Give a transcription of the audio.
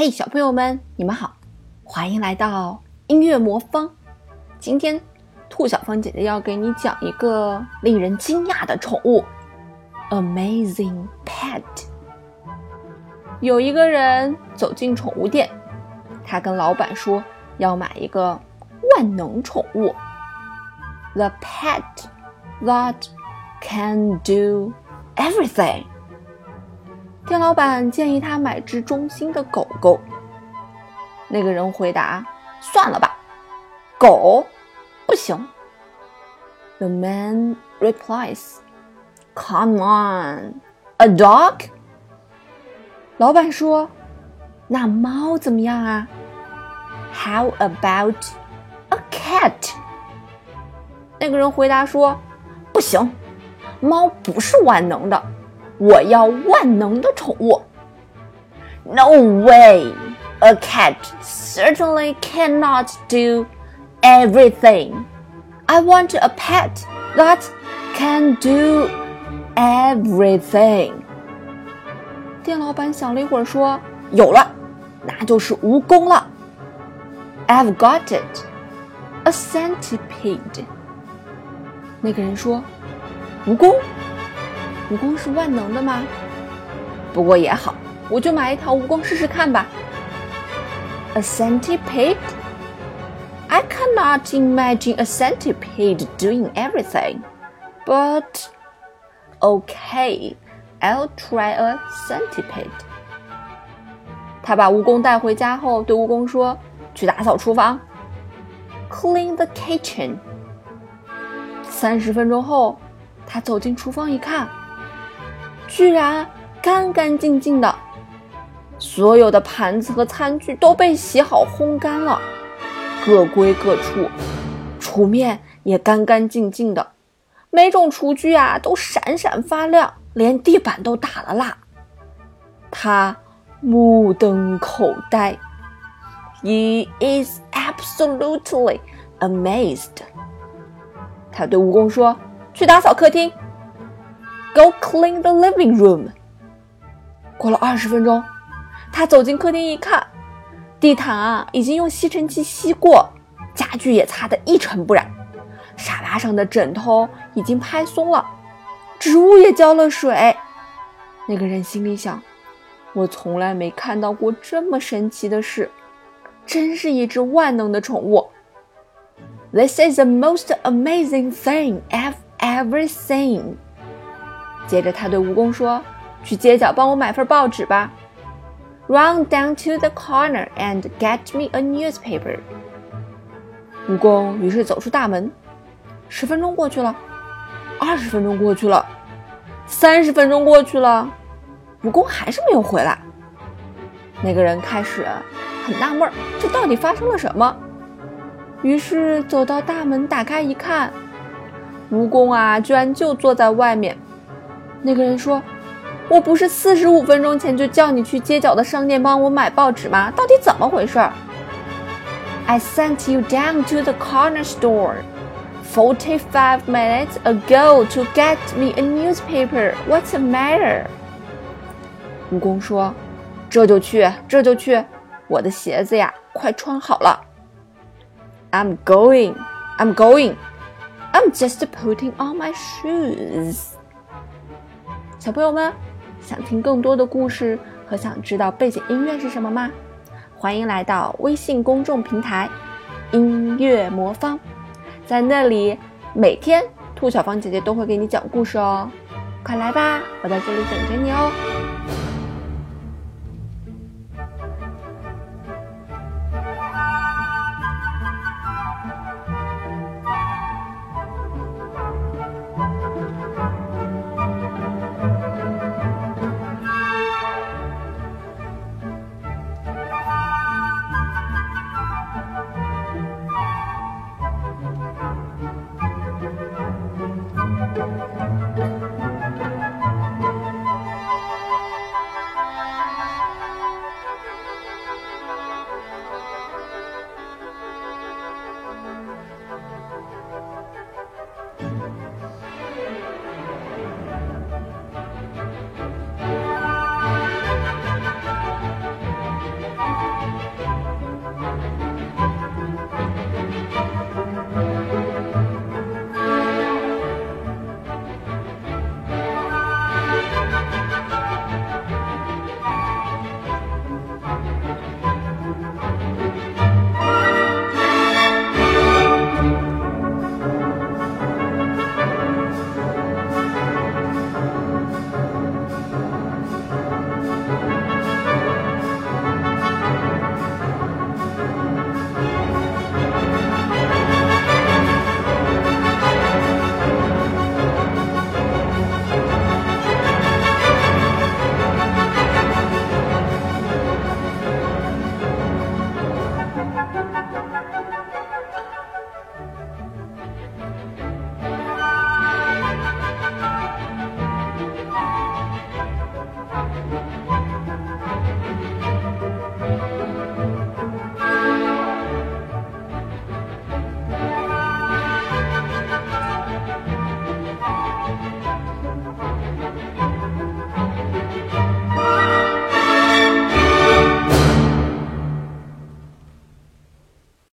嘿，小朋友们，你们好，欢迎来到音乐魔方。今天，兔小芳姐姐要给你讲一个令人惊讶的宠物，Amazing Pet。有一个人走进宠物店，他跟老板说要买一个万能宠物，The pet that can do everything。店老板建议他买只忠心的狗狗。那个人回答：“算了吧，狗不行。” The man replies: "Come on, a dog." 老板说：“那猫怎么样啊？”How about a cat? 那个人回答说：“不行，猫不是万能的。”我要万能的宠物。No way! A cat certainly cannot do everything. I want a pet that can do everything. 店老板想了一会儿，说：“有了，那就是蜈蚣了。”I've got it. A centipede. 那个人说：“蜈蚣。” 蜈蚣是万能的吗？不过也好，我就买一条蜈蚣试试看吧。A centipede? I cannot imagine a centipede doing everything. But okay, I'll try a centipede. 他把蜈蚣带回家后，对蜈蚣说：“去打扫厨房，clean the kitchen。”三十分钟后，他走进厨房一看。居然干干净净的，所有的盘子和餐具都被洗好烘干了，各归各处，厨面也干干净净的，每种厨具啊都闪闪发亮，连地板都打了蜡。他目瞪口呆，He is absolutely amazed。他对蜈蚣说：“去打扫客厅。” Go clean the living room。过了二十分钟，他走进客厅一看，地毯啊已经用吸尘器吸过，家具也擦得一尘不染，沙发上的枕头已经拍松了，植物也浇了水。那个人心里想：我从来没看到过这么神奇的事，真是一只万能的宠物。This is the most amazing thing I've ever seen. 接着，他对蜈蚣说：“去街角帮我买份报纸吧。”Run down to the corner and get me a newspaper。蜈蚣于是走出大门。十分钟过去了，二十分钟过去了，三十分钟过去了，蜈蚣还是没有回来。那个人开始很纳闷，这到底发生了什么？于是走到大门，打开一看，蜈蚣啊，居然就坐在外面。那个人说：“我不是四十五分钟前就叫你去街角的商店帮我买报纸吗？到底怎么回事？”I sent you down to the corner store forty-five minutes ago to get me a newspaper. What's the matter？蜈蚣说：“这就去，这就去，我的鞋子呀，快穿好了。”I'm going. I'm going. I'm just putting on my shoes. 小朋友们，想听更多的故事和想知道背景音乐是什么吗？欢迎来到微信公众平台“音乐魔方”，在那里每天兔小芳姐姐都会给你讲故事哦，快来吧，我在这里等着你哦。